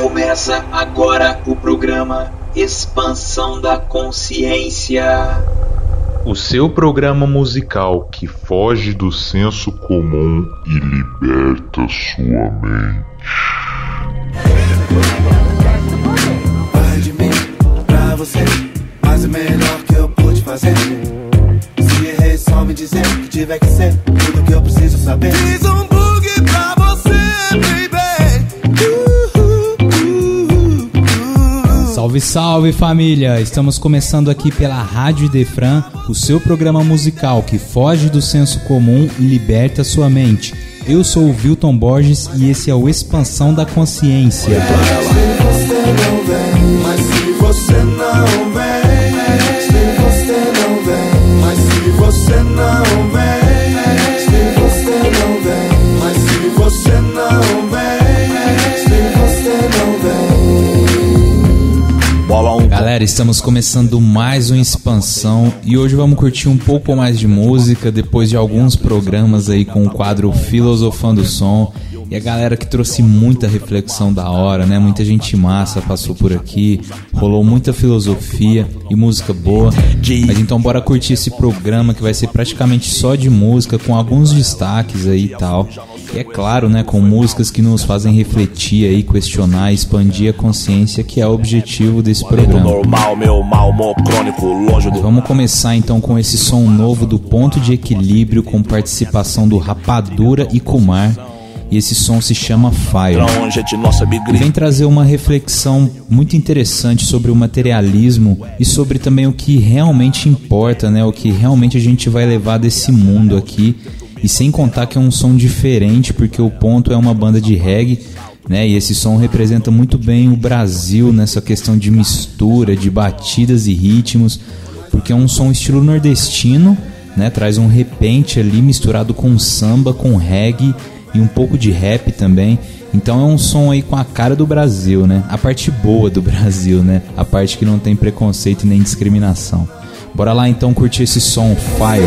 Começa agora o programa Expansão da Consciência. O seu programa musical que foge do senso comum e liberta sua mente. Vai de mim pra você, mas o melhor que eu pude fazer. Se errei, só me dizer que tiver que ser tudo que eu preciso saber. Fiz um Salve, salve família! Estamos começando aqui pela Rádio Defran, o seu programa musical que foge do senso comum e liberta sua mente. Eu sou o Wilton Borges e esse é o Expansão da Consciência. Galera, estamos começando mais uma expansão e hoje vamos curtir um pouco mais de música depois de alguns programas aí com o quadro Filosofando o Som. E a galera que trouxe muita reflexão da hora, né? Muita gente massa passou por aqui, rolou muita filosofia e música boa. Mas então bora curtir esse programa que vai ser praticamente só de música, com alguns destaques aí e tal. E é claro, né, com músicas que nos fazem refletir aí, questionar, expandir a consciência, que é o objetivo desse programa. Do. Vamos começar então com esse som novo do Ponto de Equilíbrio com participação do Rapadura e Kumar. E esse som se chama Fire. E vem trazer uma reflexão muito interessante sobre o materialismo e sobre também o que realmente importa, né? O que realmente a gente vai levar desse mundo aqui. E sem contar que é um som diferente, porque o Ponto é uma banda de reggae, né? E esse som representa muito bem o Brasil nessa questão de mistura, de batidas e ritmos, porque é um som estilo nordestino, né? Traz um repente ali misturado com samba, com reggae e um pouco de rap também. Então é um som aí com a cara do Brasil, né? A parte boa do Brasil, né? A parte que não tem preconceito nem discriminação. Bora lá então curtir esse som Fire.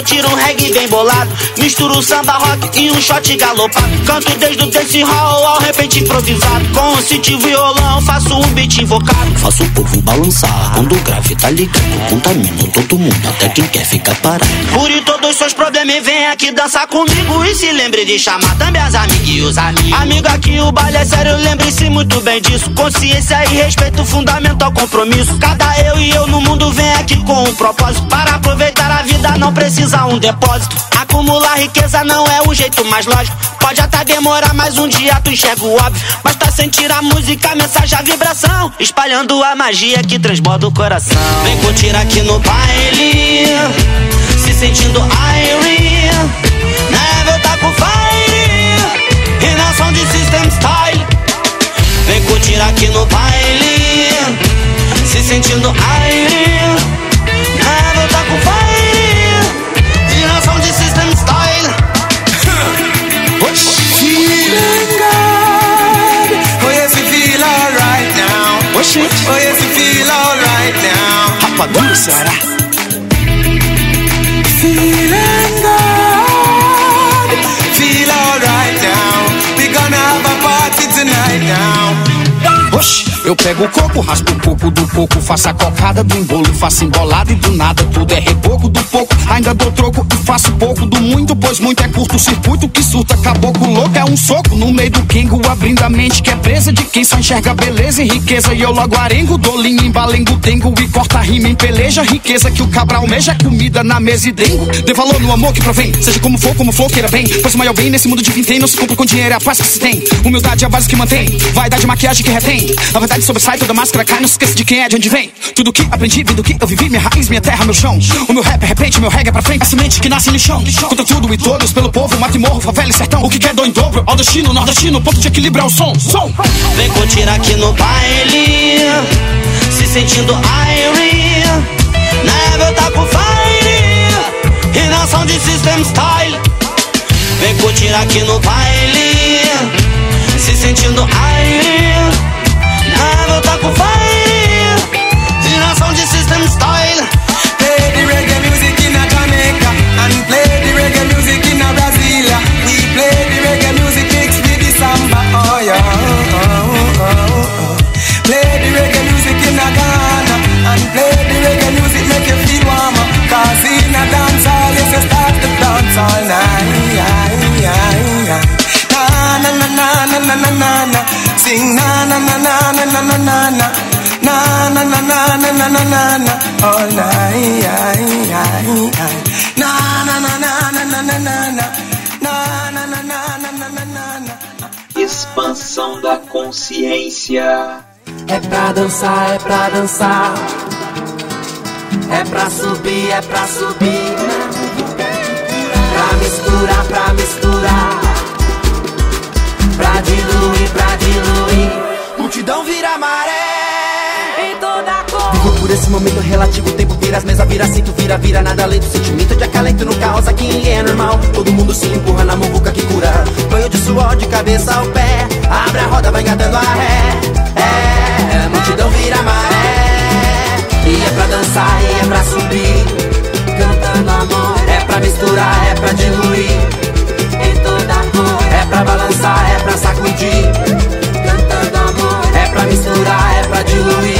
but you don't have reggae bem bolado. Misturo samba rock e um shot galopado. Canto desde o dance hall ao repente improvisado. Com o city violão faço um beat invocado. Faço o povo balançar quando o grave tá ligado. Contamino todo mundo, até quem quer ficar parado. Cure todos os seus problemas e vem aqui dançar comigo. E se lembre de chamar também as amigas e os amigos. Amigo, aqui o baile é sério, lembre-se muito bem disso. Consciência e respeito, fundamental compromisso. Cada eu e eu no mundo vem aqui com um propósito. Para aproveitar a vida não precisa um depósito. Acumular riqueza não é o jeito mais lógico. Pode até demorar, mas um dia tu enxerga o óbvio. Basta sentir a música, a mensagem, a vibração. Espalhando a magia que transborda o coração. Vem curtir aqui no baile pego o coco, raspo o coco do coco, faço a cocada do embolo, faço embolada e do nada tudo é reboco do pouco. Ainda dou troco e faço pouco do muito, pois muito é curto circuito que surta caboclo louco. É um soco no meio do quengo, abrindo a mente que é presa de quem só enxerga beleza e riqueza. E eu logo arengo, dou linha, embalengo, dengo e corta rima em peleja. Riqueza que o cabra almeja, comida na mesa e dengo. Dê valor no amor que provém, seja como for, como for, queira bem. Pois o maior bem nesse mundo de vintém não se compra com dinheiro, é a paz que se tem. Humildade é a base que mantém, vaidade, maquiagem que retém. A verdade sobressai, toda máscara cai, não esqueça de quem é, de onde vem. Tudo que aprendi, vem do que eu vivi, minha raiz, minha terra, meu chão. O meu rap é repente, meu reggae é pra frente, a semente que nasce no chão. Contra tudo e todos, pelo povo, mata e morro, favela e sertão. O que quer dor em dobro, ao destino, nordestino, ponto de equilíbrio é o som. Som! Vem curtir aqui no baile, se sentindo airy. Never tá com fire, e na sound system style. Vem curtir aqui no baile, se sentindo airy. Consciência. É pra dançar, é pra dançar. É pra subir, é pra subir. Pra misturar, pra misturar. Pra diluir, pra diluir. Multidão vira maré. Em toda cor. Vivo por esse momento relativo, o tempo vira as mesas, vira cinto, vira, vira, nada além do sentimento de acalento no caos, aqui é normal. Todo mundo se empurra na muvuca que cura. Banho de suor de cabeça ao pé, abre a roda, vai engatando a ré. É, multidão vira maré. E é pra dançar, e é pra subir. Cantando amor. É pra misturar, é pra diluir. Em toda cor. É pra balançar, é pra sacudir. Cantando amor. É pra misturar, é pra diluir.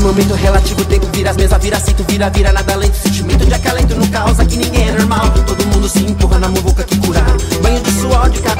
Momento relativo, tempo vira as mesas, vira cinto, vira, vira, nada do sentimento de acalento no caos, aqui ninguém é normal. Todo mundo se empurra na muvuca que cura. Banho de suor de cabeça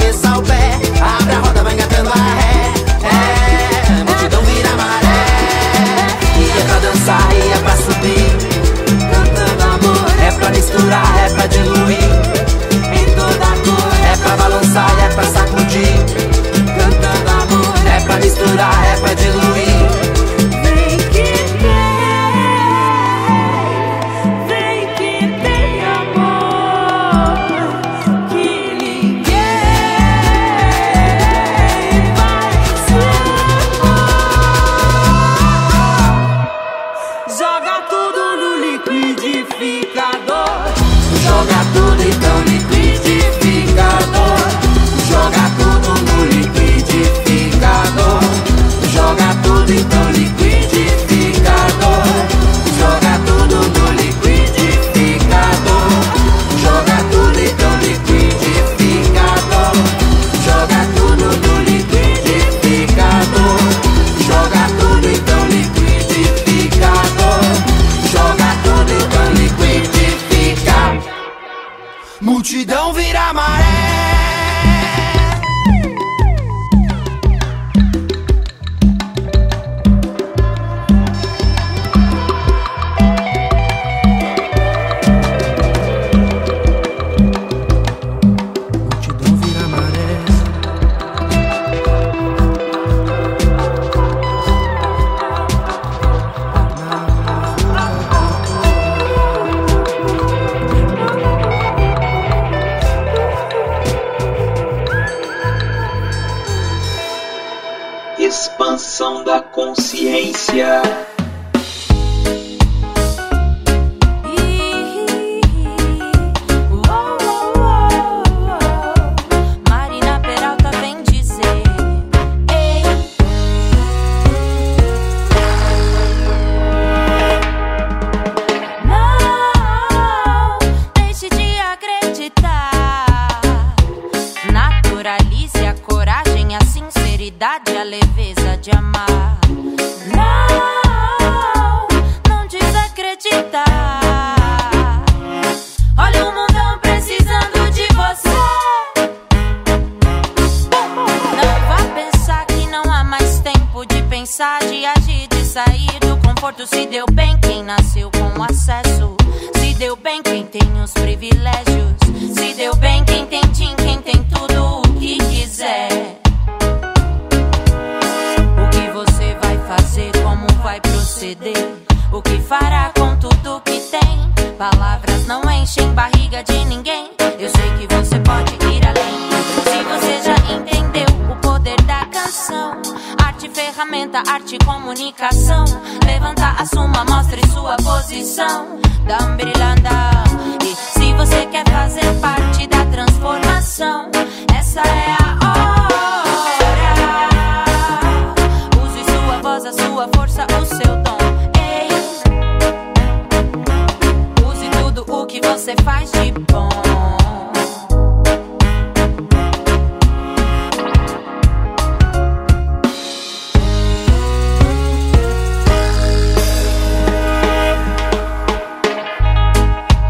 você faz de bom.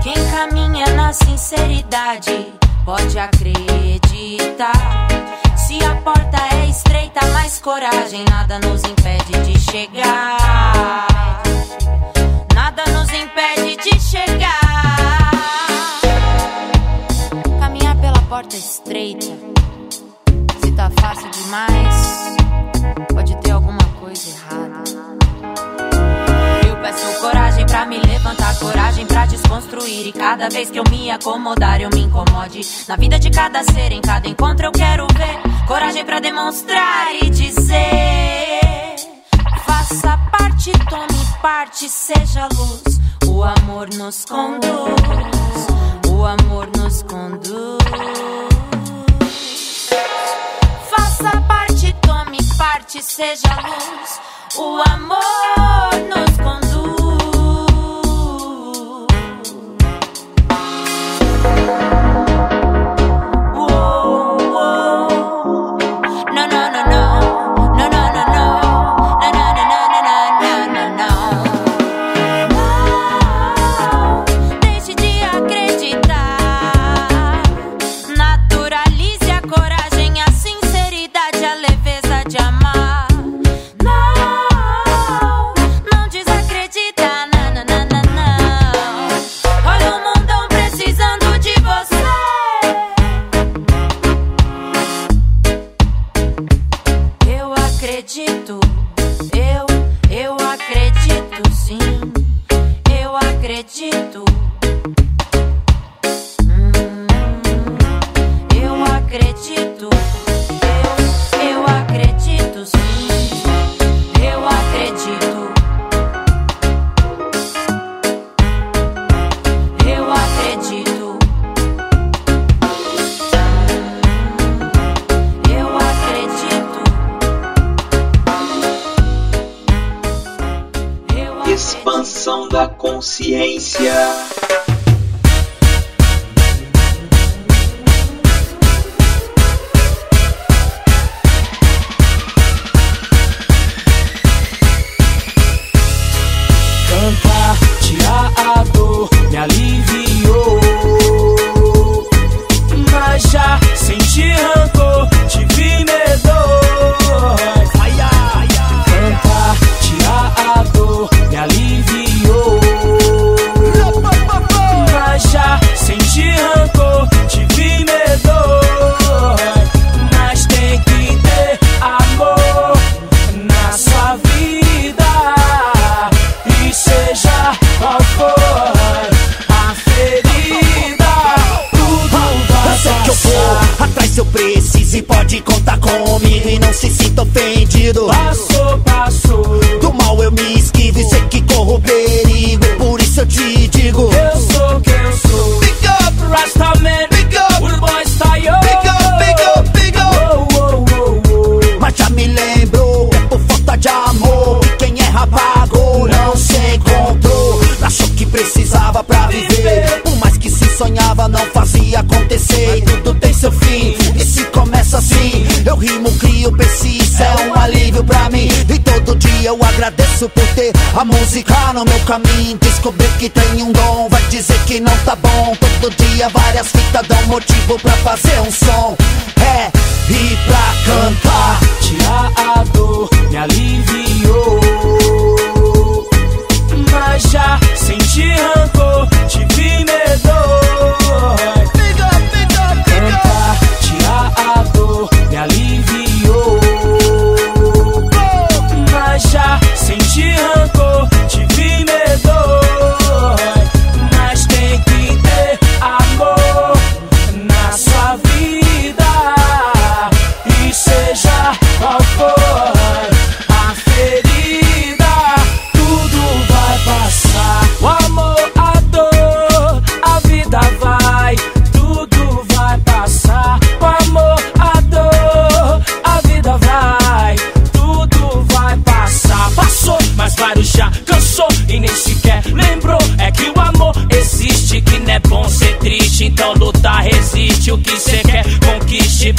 Quem caminha na sinceridade pode acreditar. Se a porta é estreita, mais coragem, nada nos impede de chegar. Nada nos impede de chegar. porta estreita. Se tá fácil demais, pode ter alguma coisa errada. Eu peço coragem pra me levantar, coragem pra desconstruir. E cada vez que eu me acomodar, eu me incomode. Na vida de cada ser, em cada encontro, eu quero ver. Coragem pra demonstrar e dizer: Faça parte, tome parte, seja luz. O amor nos conduz o amor nos conduz. Faça parte, tome parte, seja luz, o amor nos conduz. Eu, eu acredito sim, eu acredito. E tudo tem seu fim. E se começa assim, eu rimo, crio, pensi, isso é um alívio pra mim. E todo dia eu agradeço por ter a música no meu caminho. Descobrir que tem um dom, vai dizer que não tá bom. Todo dia várias fitas dão motivo pra fazer um som. É, e pra cantar, tirar a dor, me aliviar. If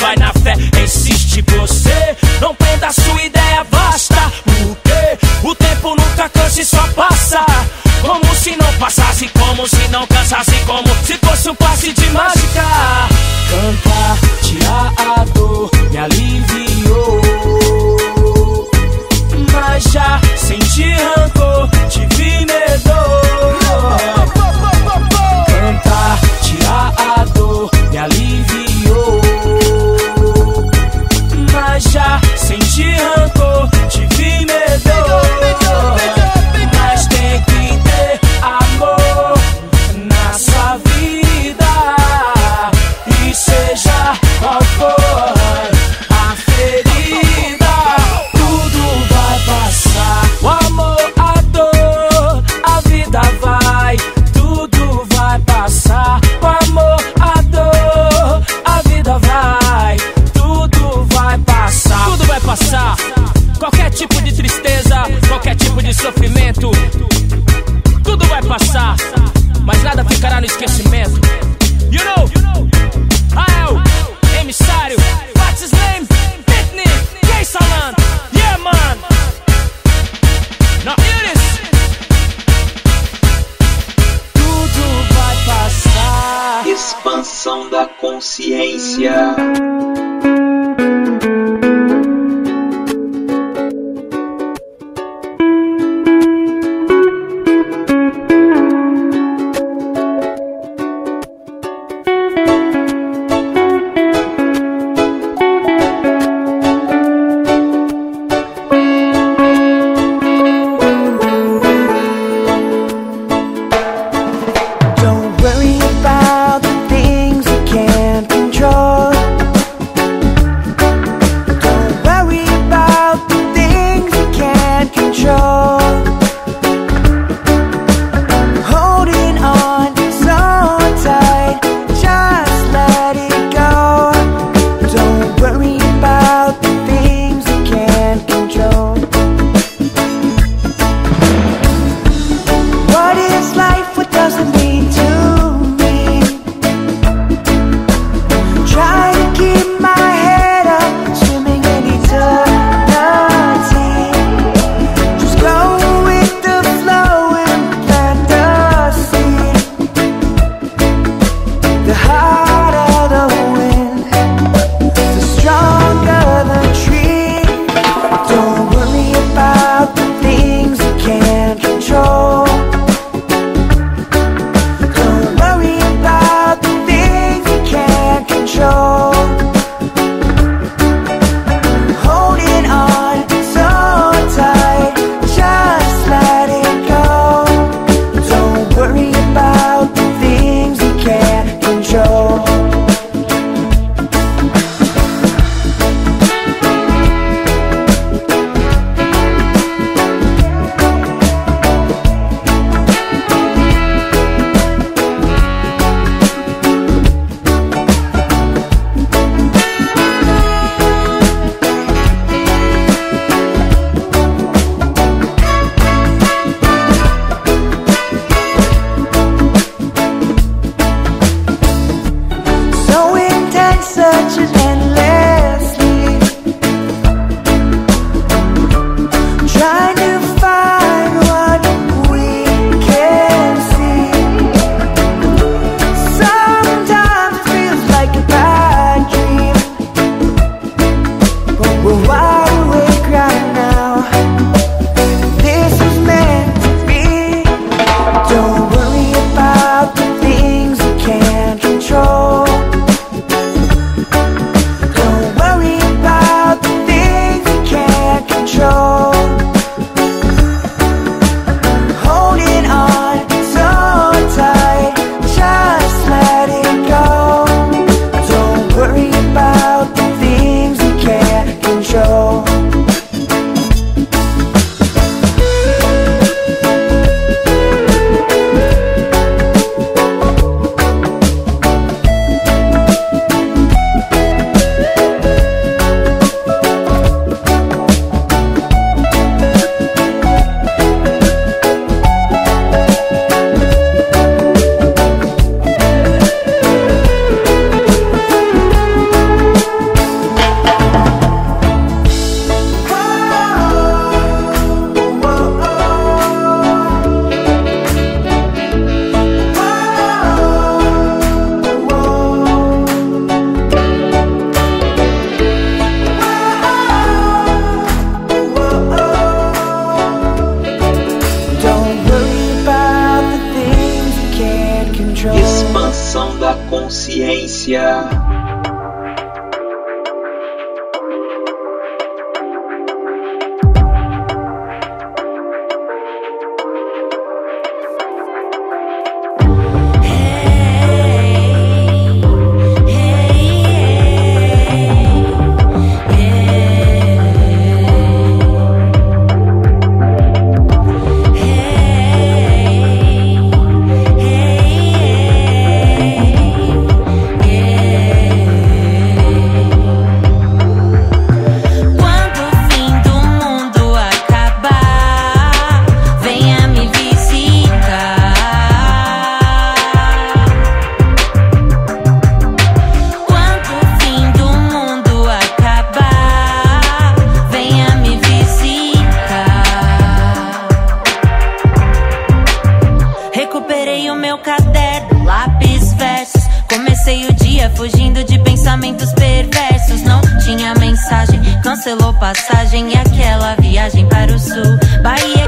cancelou passagem e aquela viagem para o sul. Bahia,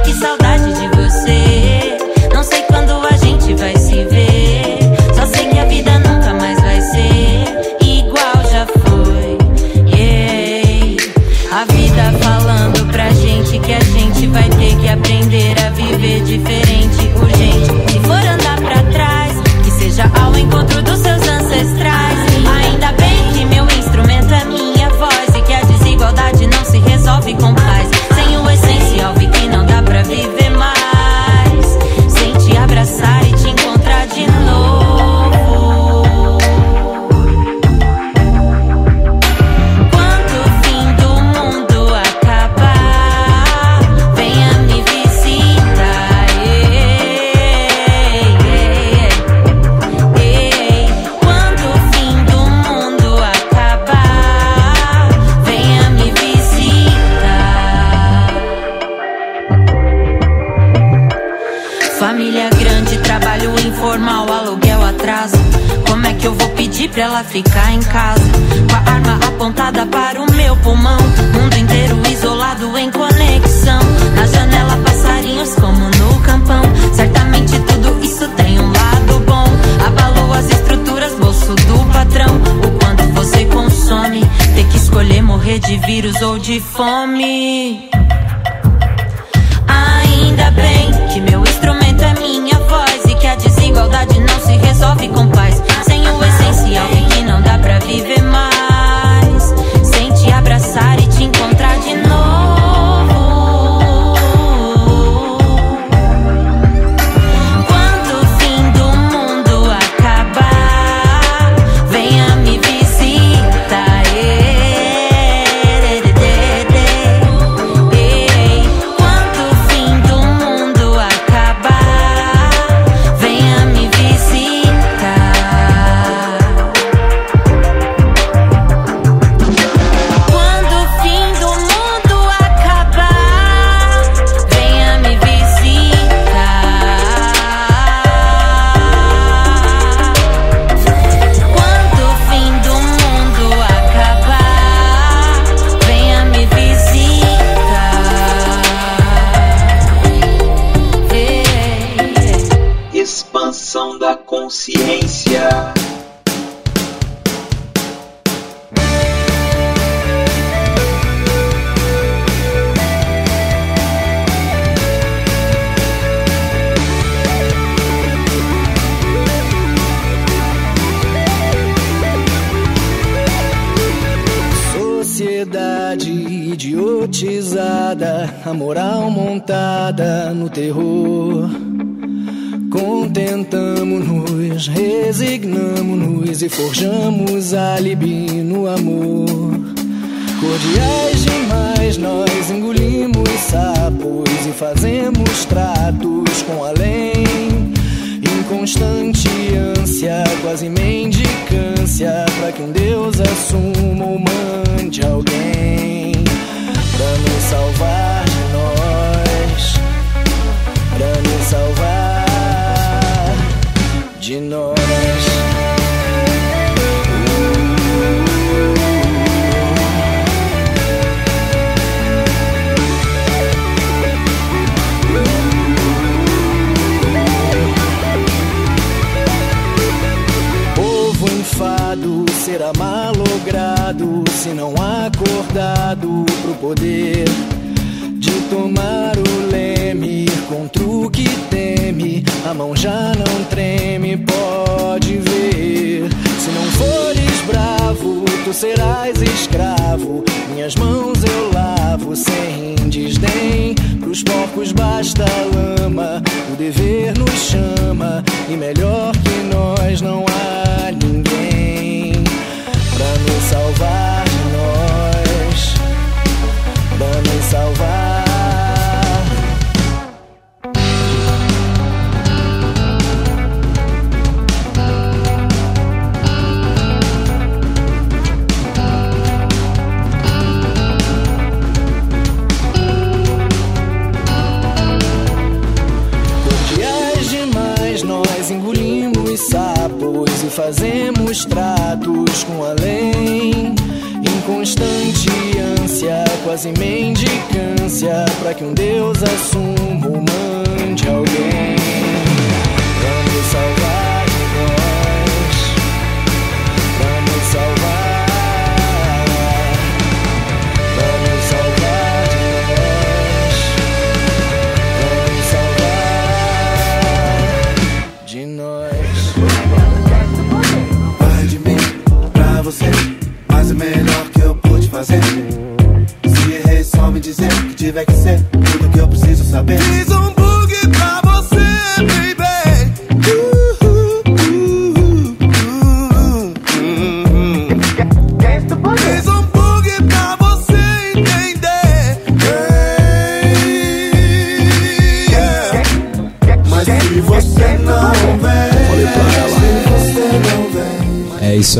mas o melhor que eu pude fazer. Se errei, só me dizer que tiver que ser, tudo que eu preciso saber.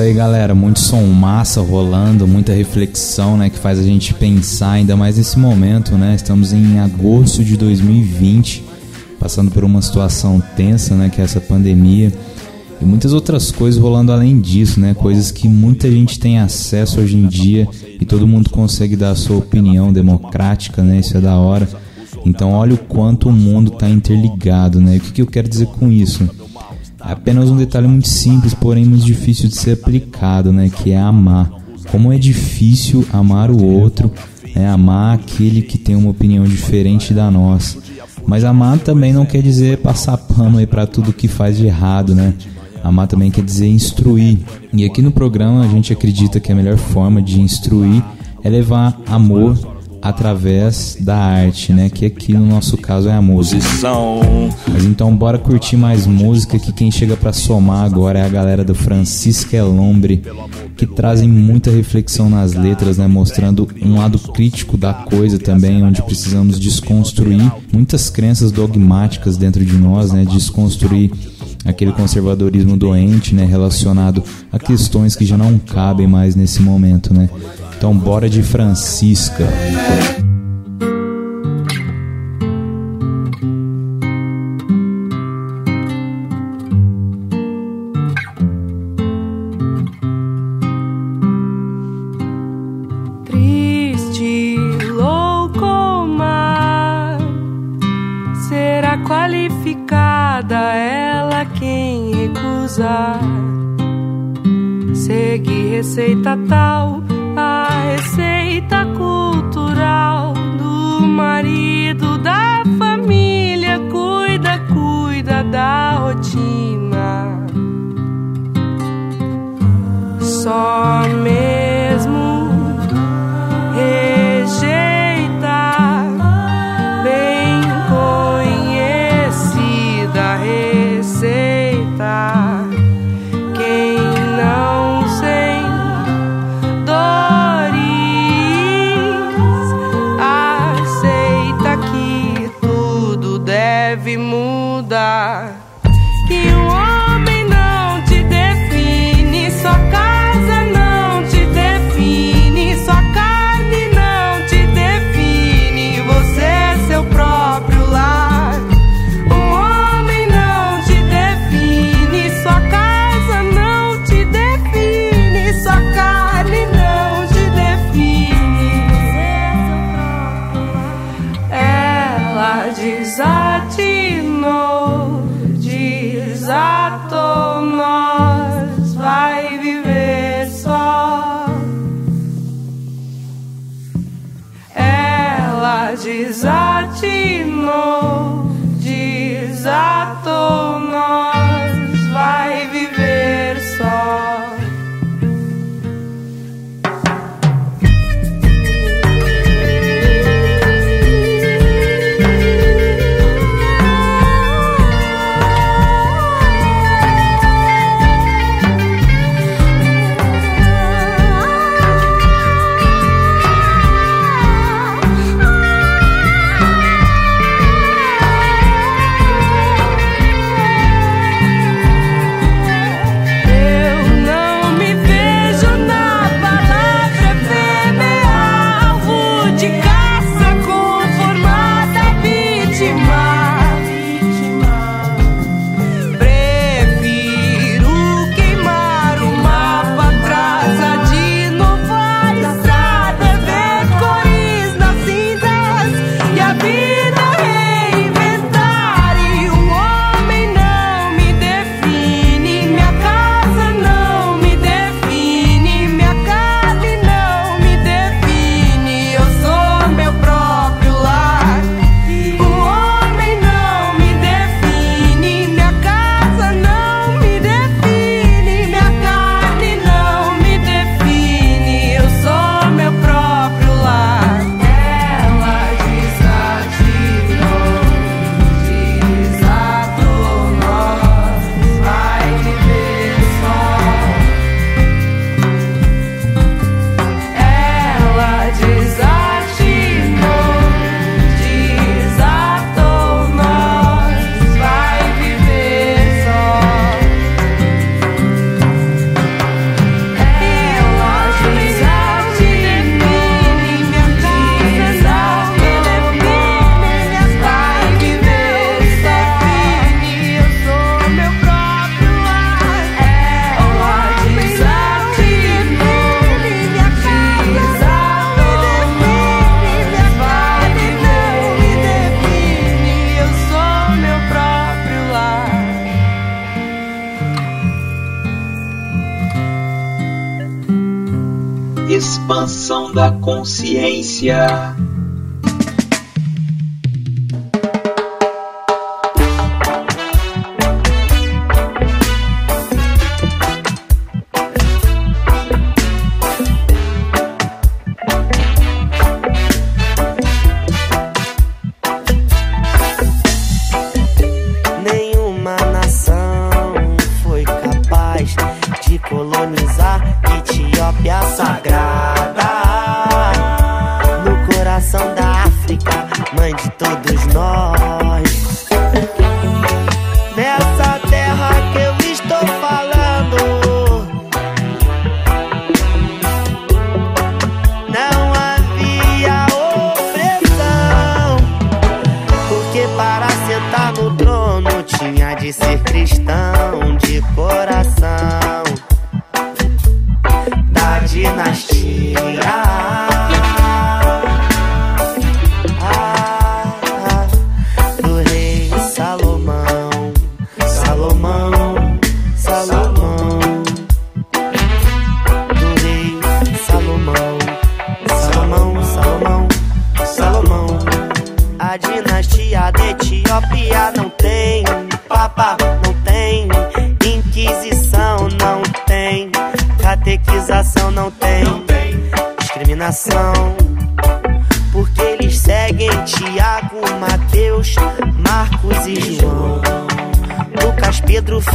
Aí, galera. Muito som massa rolando, muita reflexão, né? Que faz a gente pensar, ainda mais nesse momento, né? Estamos em agosto de 2020, passando por uma situação tensa, né? Que é essa pandemia. E muitas outras coisas rolando além disso, né? Coisas que muita gente tem acesso hoje em dia e todo mundo consegue dar a sua opinião democrática, né? Isso é da hora. Então, olha o quanto o mundo está interligado, né? E o que, que eu quero dizer com isso? Apenas um detalhe muito simples, porém muito difícil de ser aplicado, né? Que é amar. Como é difícil amar o outro, é amar aquele que tem uma opinião diferente da nossa. Mas amar também não quer dizer passar pano aí para tudo que faz de errado, né? Amar também quer dizer instruir. E aqui no programa a gente acredita que a melhor forma de instruir é levar amor através da arte, né? Que aqui no nosso caso é a música. Mas então bora curtir mais música que quem chega para somar agora é a galera do Francisca Elombre, que trazem muita reflexão nas letras, né? Mostrando um lado crítico da coisa também, onde precisamos desconstruir muitas crenças dogmáticas dentro de nós, né? Desconstruir aquele conservadorismo doente, né, relacionado a questões que já não cabem mais nesse momento, né? Então bora de Francisca. Triste, louco consciência.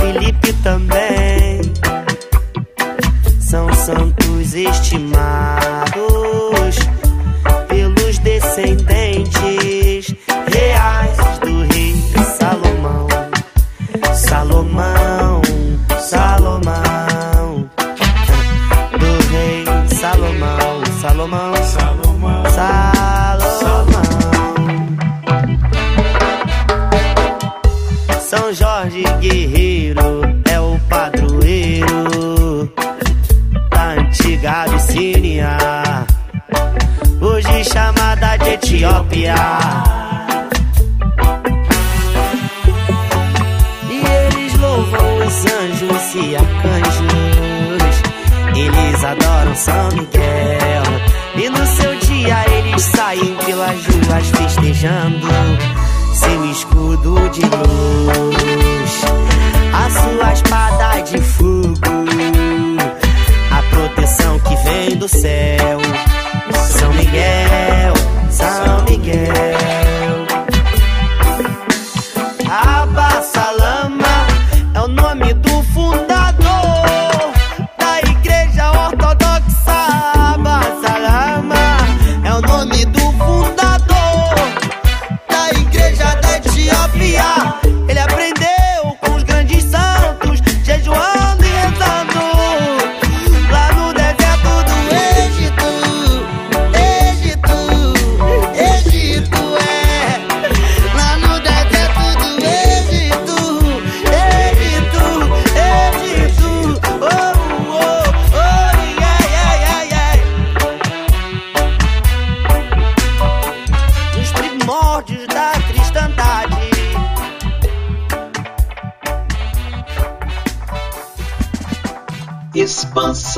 Felipe também.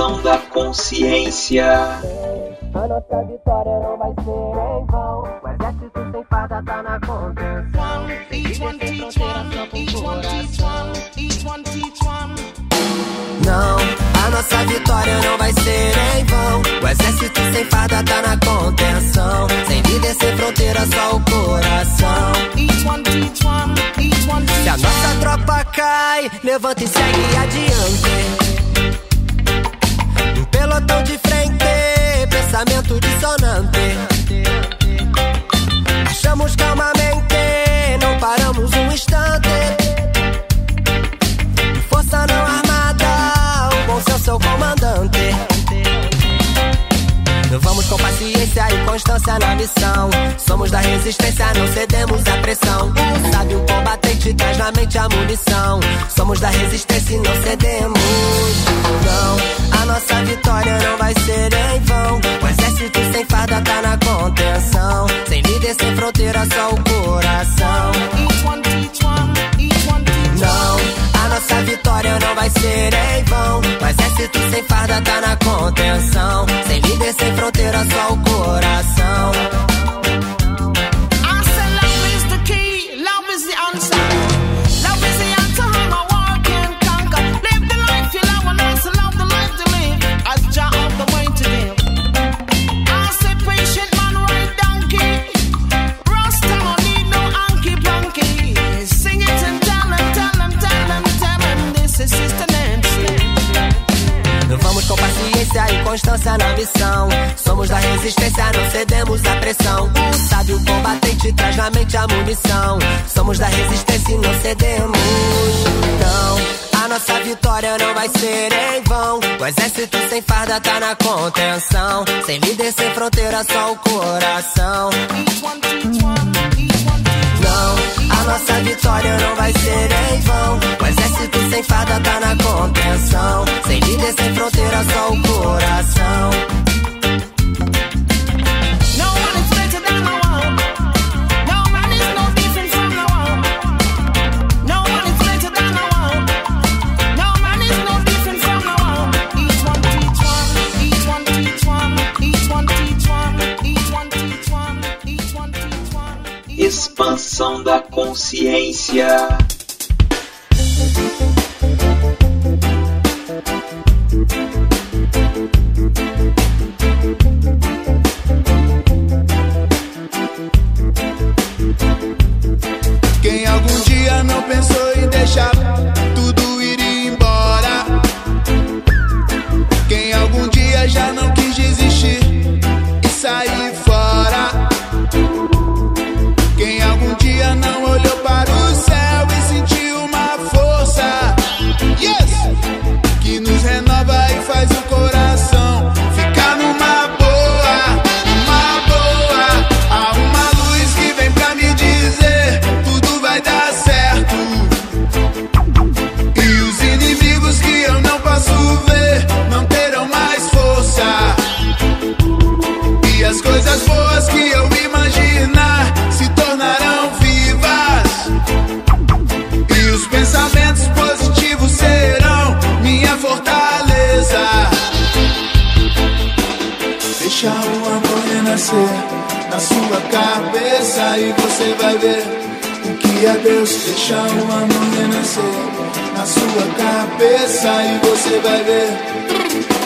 Expansão da consciência. A nossa vitória não vai ser em vão. O exército sem farda tá na contenção. Each one teach one, each one teach one, each one teach one. Não, a nossa vitória não vai ser em vão. O exército sem farda tá na contenção. Sem líder, sem fronteira, só o coração. Each one teach one, each one teach Se a nossa tropa cai, levanta e segue adiante. Pensamento dissonante. Achamos calmamente, não paramos um instante. Força não armada, o bom senso é o comandante. Vamos com paciência e constância na missão. Somos da resistência, não cedemos à pressão. Sabe o combatente traz na mente a munição. Somos da resistência e não cedemos. Não, a nossa vitória não vai ser em vão. Farda tá na contenção. Sem líder, sem fronteira, só o coração. Não, a nossa vitória não vai ser em vão. O exército sem farda tá na contenção. Sem líder, sem fronteira, só o coração. Resistência, não cedemos à pressão. Sabe o combatente traz na mente a munição. Somos da resistência e não cedemos. Então, a nossa vitória não vai ser em vão. O exército sem farda tá na contenção. Sem líder, sem fronteira, só o coração. A nossa vitória não vai ser em vão. O exército sem farda tá na contenção. Sem líder, sem fronteira, só o coração. Expansão da consciência. Coisas boas que eu imaginar se tornarão vivas. E os pensamentos positivos serão minha fortaleza. Deixa o amor renascer na sua cabeça e você vai ver o que é Deus. Deixa o amor renascer na sua cabeça e você vai ver.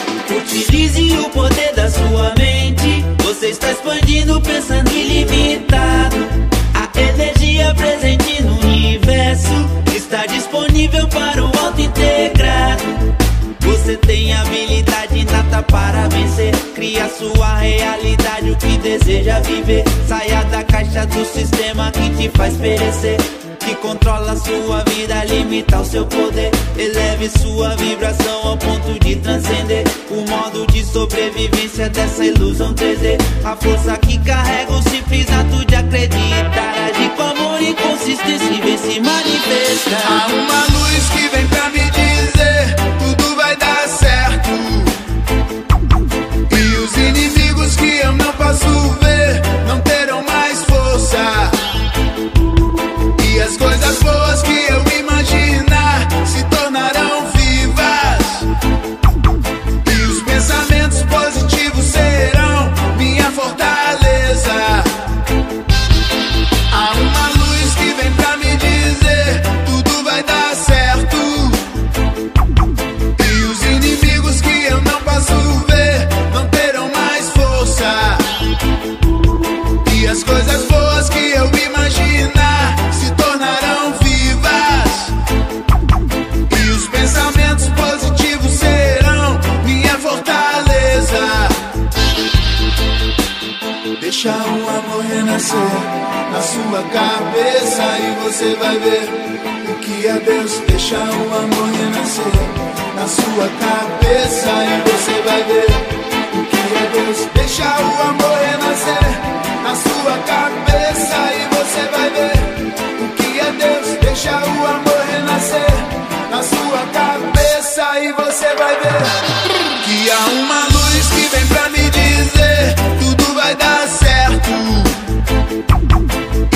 Utilize o poder da sua mente. Você está expandindo, pensando ilimitado. A energia presente no universo está disponível para o auto integrado. Você tem habilidade inata para vencer. Cria sua realidade, o que deseja viver. Saia da caixa do sistema que te faz perecer. Que controla sua vida, limita o seu poder. Eleve sua vibração ao ponto de transcender o modo de sobrevivência dessa ilusão 3D. A força que carrega o simples ato de acreditar. Agir com amor e consistência vem se manifestar. Há uma luz que vem pra me dizer tudo vai dar certo. E os inimigos que eu não posso ver não terão mais força. As coisas boas que eu imaginar Deixa o amor renascer na sua cabeça e você vai ver o que é Deus. Deixa o amor renascer na sua cabeça e você vai ver o que é Deus. Deixa o amor renascer na sua cabeça e você vai ver o que é Deus. Deixa o amor renascer na sua cabeça e você vai ver que há uma luz que vem pra me dizer tudo vai dar certo.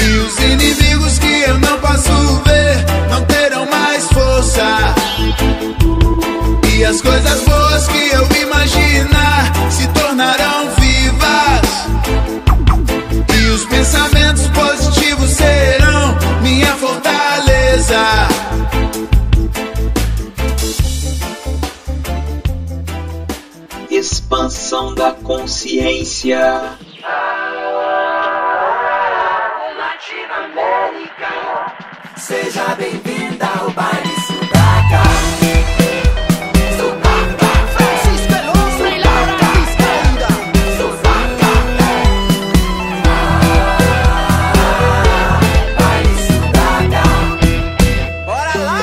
E os inimigos que eu não posso ver não terão mais força. E as coisas boas que eu imaginar se tornarão vivas. E os pensamentos positivos serão minha fortaleza. Expansão da consciência. Seja bem-vinda ao baile Sudaca. Sudaca, Francisco Alonso e Laura Vizcaída. Sudaca. Baile Sudaca. Bora lá.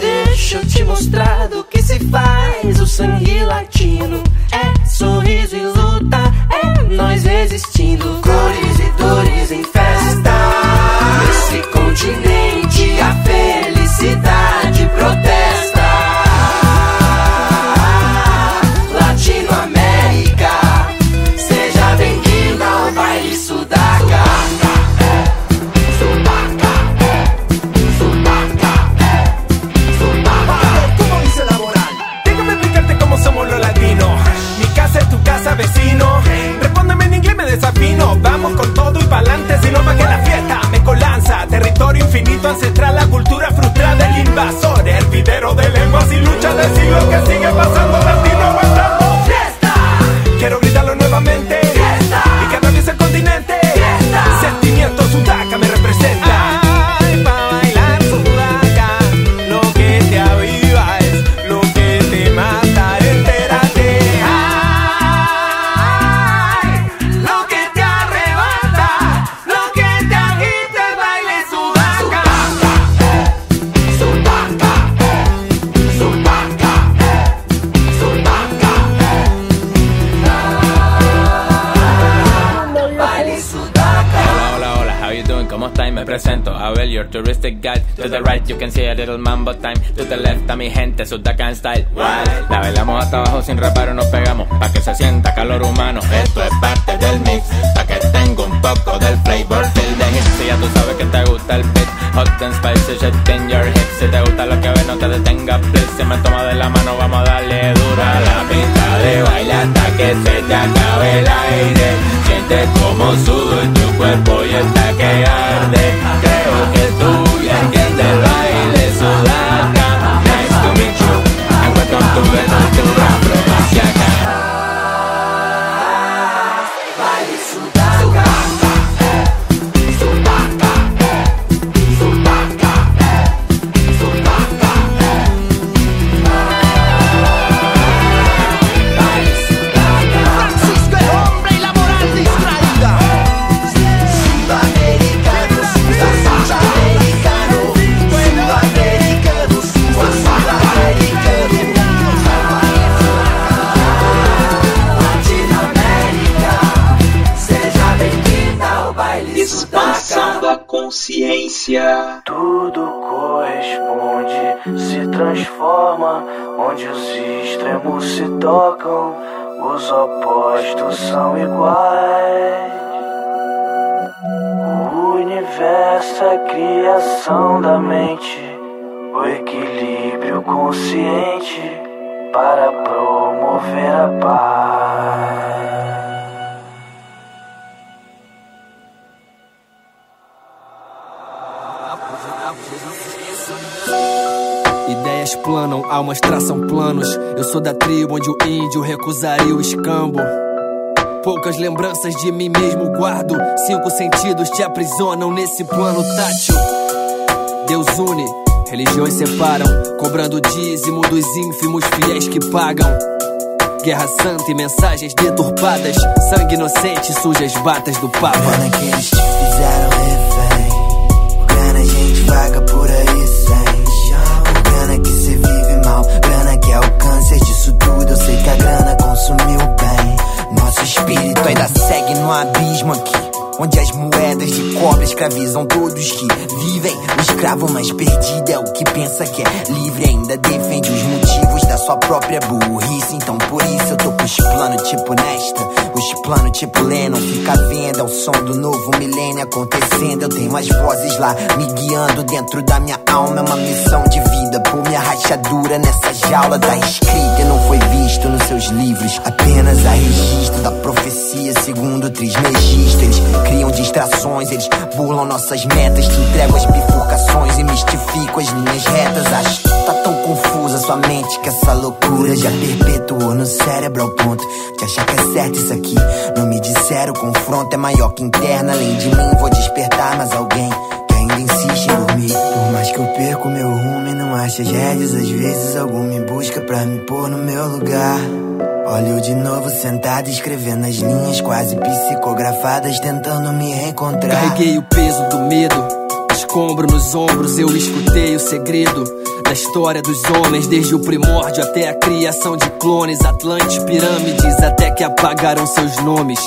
Deixa eu te mostrar do que se faz o sangue latino. É sorriso e luta, é nós resistindo. Cores e dores em festa. Nesse continente a felicidade protesta. Almas traçam planos. Eu sou da tribo onde o índio recusaria o escambo. Poucas lembranças de mim mesmo guardo. Cinco sentidos te aprisionam nesse plano tátil. Deus une, religiões separam, cobrando dízimo dos ínfimos fiéis que pagam. Guerra santa e mensagens deturpadas, sangue inocente suja as batas do Papa. Pena que eles te fizeram refém. Grana a gente vaga por que a grana consumiu bem. Nosso espírito ainda segue no abismo aqui. Onde as moedas de cobre escravizam todos que vivem. O escravo mais perdido é o que pensa que é livre. Ainda defende os motivos sua própria burrice. Então por isso eu tô com os planos tipo Nesta. Os planos tipo Lennon. Fica vendo, é o som do novo milênio acontecendo. Eu tenho as vozes lá me guiando dentro da minha alma. É uma missão de vida. Por minha rachadura nessa jaula tá escrita não foi visto nos seus livros. Apenas a registro da profecia segundo Trismegisto. Eles criam distrações, eles burlam nossas metas. Te entrego as bifurcações e mistifico as linhas retas. Que tá tão confusa sua mente que essa loucura já perpetuou no cérebro ao ponto de achar que é certo isso aqui. Não me disseram, o confronto é maior que interna. Além de mim, vou despertar mais alguém que ainda insiste em dormir. Por mais que eu perco meu rumo e não ache as rédeas, às vezes algum me busca pra me pôr no meu lugar. Olha eu de novo sentado escrevendo as linhas quase psicografadas, tentando me reencontrar. Carreguei o peso do medo, escombro nos ombros, eu escutei o segredo da história dos homens, desde o primórdio até a criação de clones, Atlantes, pirâmides, até que apagaram seus nomes.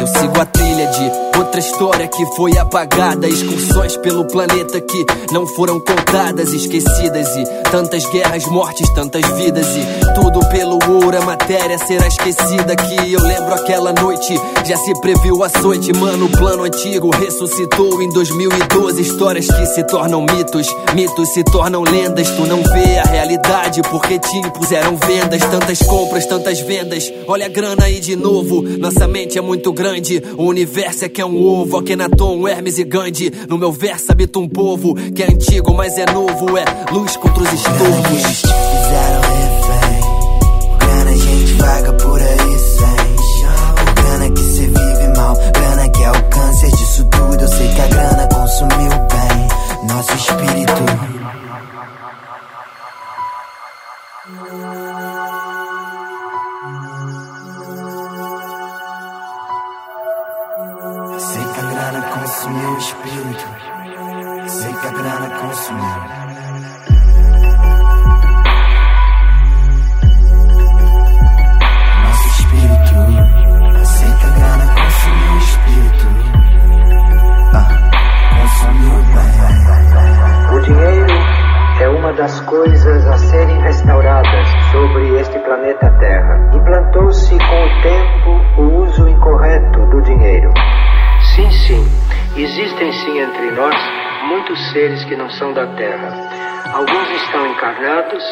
Eu sigo a trilha de outra história que foi apagada. Excursões pelo planeta que não foram contadas, esquecidas. E tantas guerras, mortes, tantas vidas. E tudo pelo ouro, a matéria será esquecida. Que eu lembro aquela noite, já se previu açoite. Mano, o plano antigo ressuscitou em 2012. Histórias que se tornam mitos, mitos se tornam lendas. Tu não vê a realidade porque te impuseram vendas. Tantas compras, tantas vendas. Olha a grana aí de novo. Nossa mente é muito grande. O universo é que é um ovo. Akhenaton, Hermes e Gandhi. No meu verso habita um povo que é antigo, mas é novo. É luz contra os estorvos. Fizeram refém. Grana a gente vaga por aí sem. Grana que cê vive mal. Grana que é o câncer disso tudo. Eu sei que a grana consumiu bem nosso espírito. O espírito. Sei que a grana consumiu. Das coisas a serem restauradas sobre este planeta Terra. Implantou-se com o tempo o uso incorreto do dinheiro. Sim, sim, existem sim entre nós muitos seres que não são da Terra. Alguns estão encarnados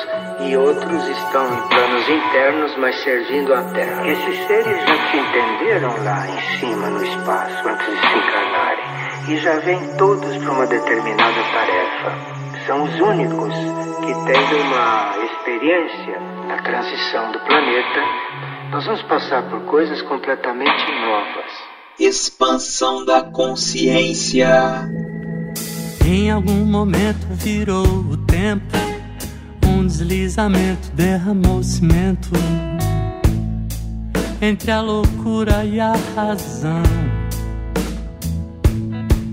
e outros estão em planos internos, mas servindo a Terra. Esses seres já te entenderam lá em cima no espaço antes de se encarnarem e já vêm todos para uma determinada tarefa. São os únicos que têm uma experiência na transição do planeta. Nós vamos passar por coisas completamente novas. Expansão da consciência. Em algum momento virou o tempo, um deslizamento derramou cimento entre a loucura e a razão.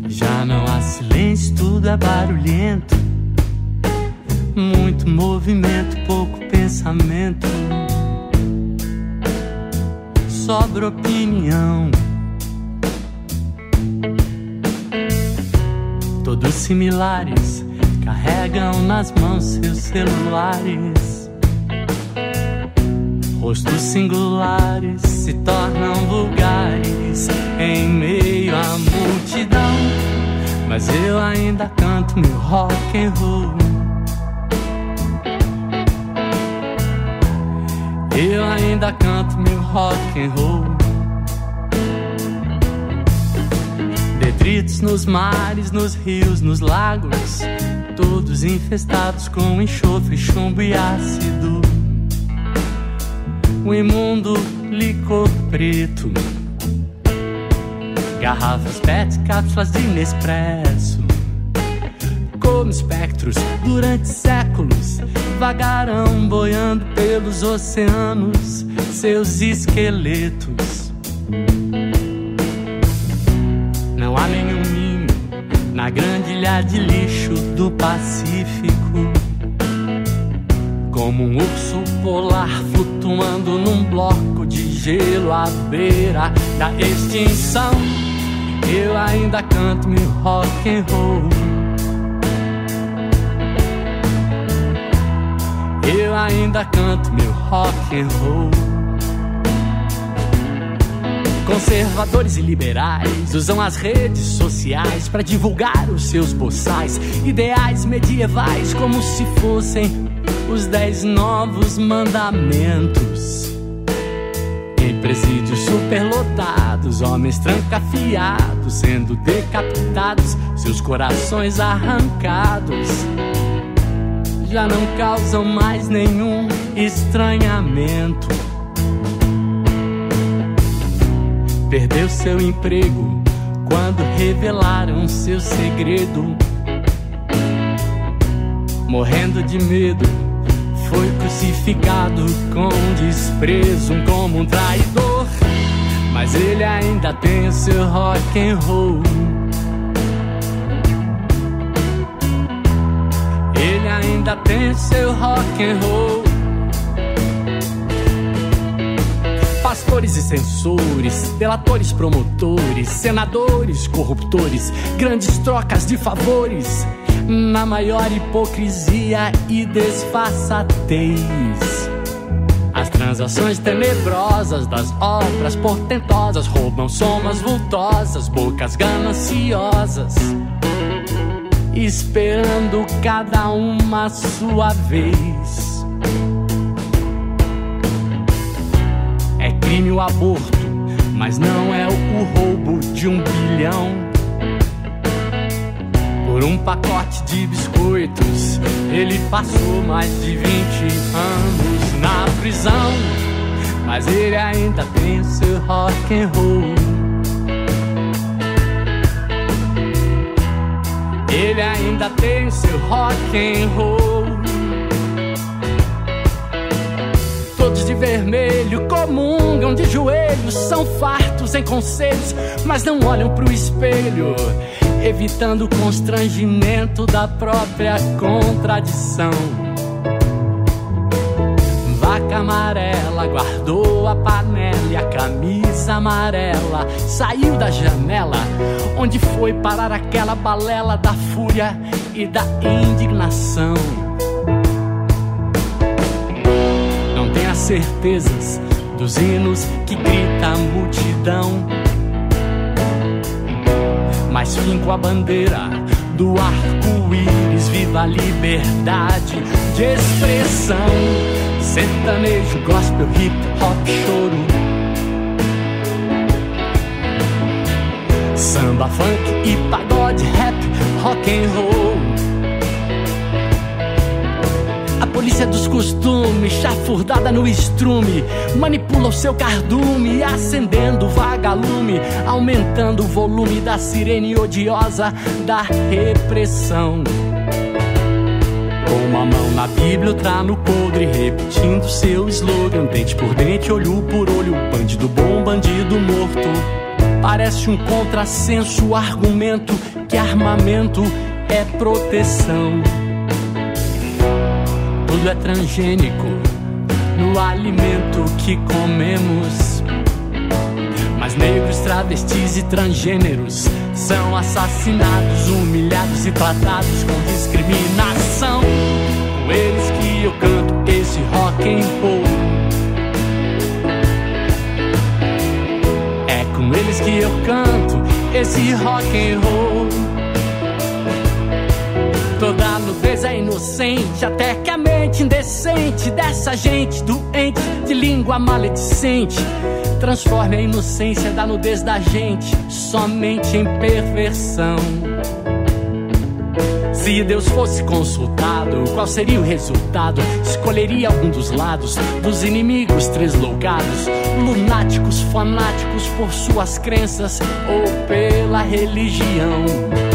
Já não há silêncio, tudo é barulhento, muito movimento, pouco pensamento. Sobra opinião. Todos similares, carregam nas mãos seus celulares. Rostos singulares se tornam vulgares em meio à multidão. Mas eu ainda canto meu rock and roll. Eu ainda canto meu rock and roll. Detritos nos mares, nos rios, nos lagos, todos infestados com enxofre, chumbo e ácido. O imundo licor preto, garrafas PET, cápsulas de Nespresso. Como espectros durante séculos, vagarão boiando pelos oceanos, seus esqueletos. Na grande ilha de lixo do Pacífico. Como um urso polar flutuando num bloco de gelo à beira da extinção. Eu ainda canto meu rock and roll. Eu ainda canto meu rock and roll. Conservadores e liberais usam as redes sociais para divulgar os seus boçais, ideais medievais como se fossem os dez novos mandamentos. Em presídios superlotados, homens trancafiados sendo decapitados, seus corações arrancados. Já não causam mais nenhum estranhamento. Perdeu seu emprego quando revelaram seu segredo. Morrendo de medo, foi crucificado com desprezo como um traidor. Mas ele ainda tem o seu rock and roll. Ele ainda tem o seu rock and roll. Pastores e censores, delatores, promotores, senadores, corruptores, grandes trocas de favores, na maior hipocrisia e desfaçatez. As transações tenebrosas das obras portentosas roubam somas vultosas, bocas gananciosas, esperando cada uma sua vez. Crime o aborto, mas não é o roubo de um bilhão. Por um pacote de biscoitos, ele passou mais de 20 anos na prisão. Mas ele ainda tem seu rock and roll. Ele ainda tem seu rock and roll. Todos de vermelho comungam de joelhos, são fartos em conselhos, mas não olham pro espelho, evitando o constrangimento da própria contradição. Vaca amarela guardou a panela e a camisa amarela saiu da janela, onde foi parar aquela balela da fúria e da indignação. Certezas dos hinos que grita a multidão, mas finco a bandeira do arco-íris, viva a liberdade de expressão. Sertanejo, gospel, hip hop, choro. Samba, funk e pagode, rap, rock and roll. A polícia dos costumes, chafurdada no estrume, manipula o seu cardume, acendendo vagalume, aumentando o volume da sirene odiosa da repressão. Com uma mão na Bíblia, outra no podre, repetindo seu slogan, dente por dente, olho por olho, bandido bom, bandido morto. Parece um contrassenso argumento que armamento é proteção. Tudo é transgênico no alimento que comemos. Mas negros, travestis e transgêneros são assassinados, humilhados e tratados com discriminação. Com eles que eu canto esse rock and roll. É com eles que eu canto esse rock and roll. Toda nudez é inocente, até que a mente indecente dessa gente doente de língua maledicente transforme a inocência da nudez da gente somente em perversão. Se Deus fosse consultado, qual seria o resultado? Escolheria algum dos lados dos inimigos tresloucados, lunáticos, fanáticos por suas crenças ou pela religião.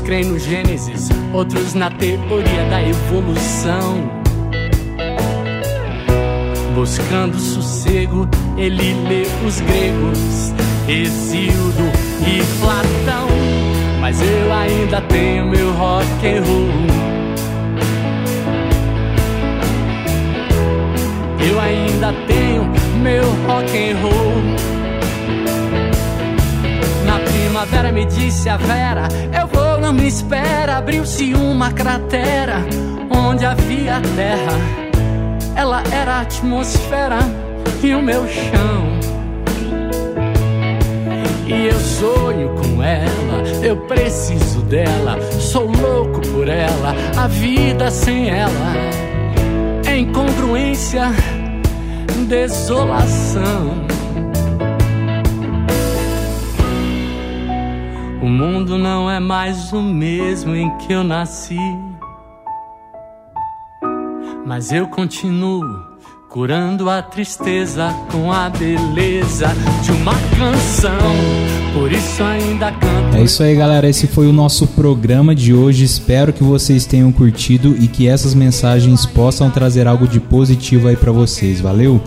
Uns creem no Gênesis, outros na teoria da evolução. Buscando sossego, ele lê os gregos, Hesíodo e Platão. Mas eu ainda tenho meu rock and roll. Eu ainda tenho meu rock and roll. Na primavera me disse a Vera, eu vou, me espera. Abriu-se uma cratera onde havia terra. Ela era a atmosfera e o meu chão. E eu sonho com ela, eu preciso dela, sou louco por ela, a vida sem ela é incongruência, desolação. O mundo não é mais o mesmo em que eu nasci. Mas eu continuo curando a tristeza com a beleza de uma canção. Por isso ainda canto. É isso aí, galera. Esse foi o nosso programa de hoje. Espero que vocês tenham curtido e que essas mensagens possam trazer algo de positivo aí pra vocês. Valeu?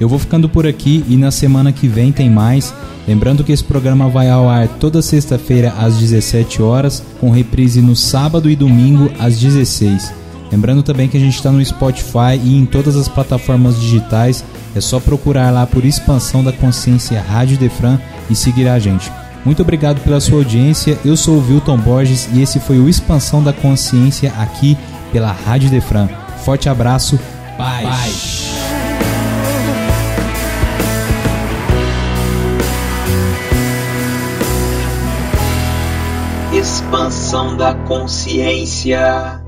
Eu vou ficando por aqui e na semana que vem tem mais. Lembrando que esse programa vai ao ar toda sexta-feira às 17 horas, com reprise no sábado e domingo às 16. Lembrando também que a gente está no Spotify e em todas as plataformas digitais. É só procurar lá por Expansão da Consciência Rádio Defran e seguir a gente. Muito obrigado pela sua audiência. Eu sou o Wilton Borges e esse foi o Expansão da Consciência aqui pela Rádio Defran. Forte abraço. Paz. Expansão da consciência.